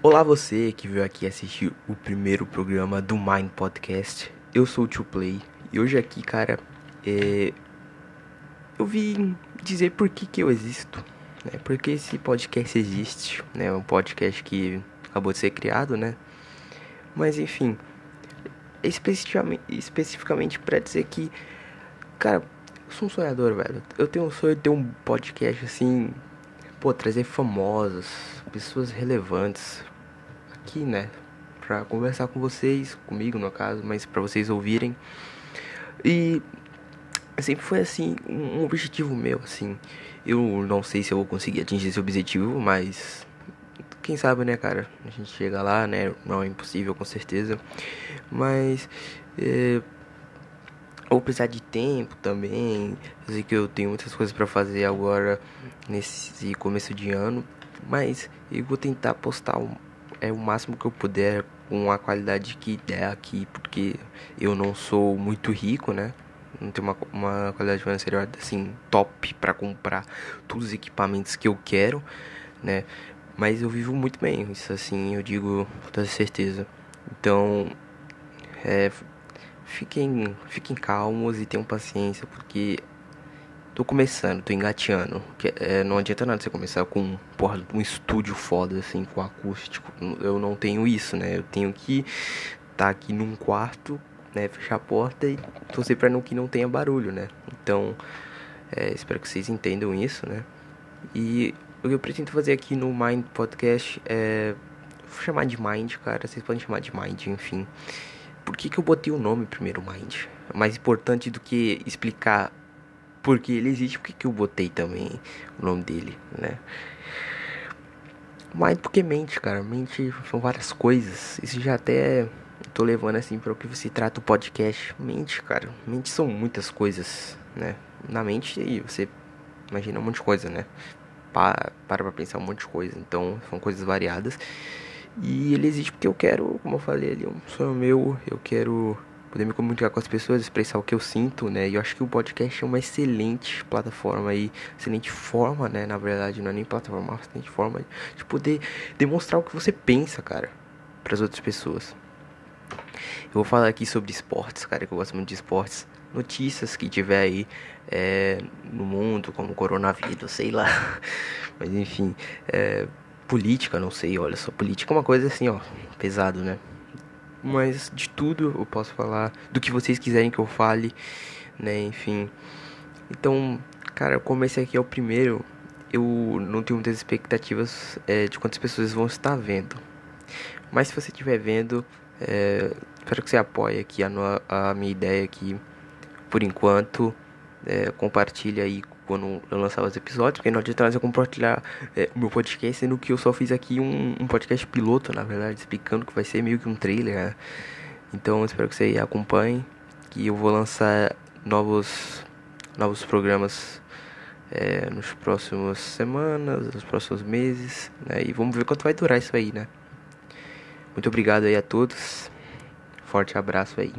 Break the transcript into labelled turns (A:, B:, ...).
A: Olá você que veio aqui assistir o primeiro programa do Mind Podcast. Eu sou o Tio Play e hoje aqui, cara, é... eu vim dizer por que, que eu existo, né? Porque esse podcast existe, né? Um podcast que acabou de ser criado, né? Mas enfim, especificamente, especificamente para dizer que, cara, eu sou um sonhador, velho. Eu tenho um sonho de ter um podcast assim, pô, trazer famosos, pessoas relevantes aqui, né? Pra conversar com vocês, comigo no caso, mas para vocês ouvirem. E sempre foi assim, um objetivo meu, assim. Eu não sei se eu vou conseguir atingir esse objetivo, mas quem sabe, né, cara? A gente chega lá, né? Não é impossível, com certeza. Mas é, vou precisar de tempo também. Eu sei que eu tenho muitas coisas para fazer agora nesse começo de ano, mas eu vou tentar postar é o máximo que eu puder com a qualidade que der aqui, porque eu não sou muito rico, né? Não tenho uma, uma qualidade financeira assim top para comprar todos os equipamentos que eu quero, né? Mas eu vivo muito bem, isso assim eu digo com toda certeza. Então, é, fiquem, fiquem calmos e tenham paciência, porque tô começando, tô engateando. Que, é, não adianta nada você começar com porra, um estúdio foda, assim, com acústico. Eu não tenho isso, né? Eu tenho que estar tá aqui num quarto, né? Fechar a porta e torcer pra não, que não tenha barulho, né? Então, é, espero que vocês entendam isso, né? E o que eu pretendo fazer aqui no Mind Podcast é. Vou chamar de Mind, cara. Vocês podem chamar de Mind, enfim por que, que eu botei o nome primeiro Mind? Mais importante do que explicar por que ele existe, por que, eu botei também o nome dele, né? Mind porque mente, cara. Mente são várias coisas. Isso já até tô levando assim para o que você trata o podcast. Mente, cara. Mente são muitas coisas, né? Na mente e você imagina um monte de coisa, né? Para, para pra pensar um monte de coisa. Então, são coisas variadas. E ele existe porque eu quero, como eu falei ali, um sonho meu, eu quero poder me comunicar com as pessoas, expressar o que eu sinto, né? E eu acho que o podcast é uma excelente plataforma aí, excelente forma, né? Na verdade, não é nem plataforma, é uma excelente forma de poder demonstrar o que você pensa, cara, para as outras pessoas. Eu vou falar aqui sobre esportes, cara, que eu gosto muito de esportes. Notícias que tiver aí é, no mundo, como coronavírus, sei lá. Mas enfim, é, política, não sei, olha só, política é uma coisa assim, ó, pesado, né? Mas de tudo eu posso falar, do que vocês quiserem que eu fale, né, enfim. Então, cara, como esse aqui é o primeiro, eu não tenho muitas expectativas é, de quantas pessoas vão estar vendo. Mas se você estiver vendo, é, espero que você apoie aqui a, a minha ideia aqui, por enquanto. É, compartilha aí quando eu lançar os episódios, porque não adianta mais eu compartilhar é, o meu podcast, sendo que eu só fiz aqui um, um podcast piloto, na verdade, explicando que vai ser meio que um trailer, né? Então espero que você acompanhe, que eu vou lançar novos, novos programas é, nos próximos semanas, nos próximos meses, né? E vamos ver quanto vai durar isso aí, né? Muito obrigado aí a todos, forte abraço aí.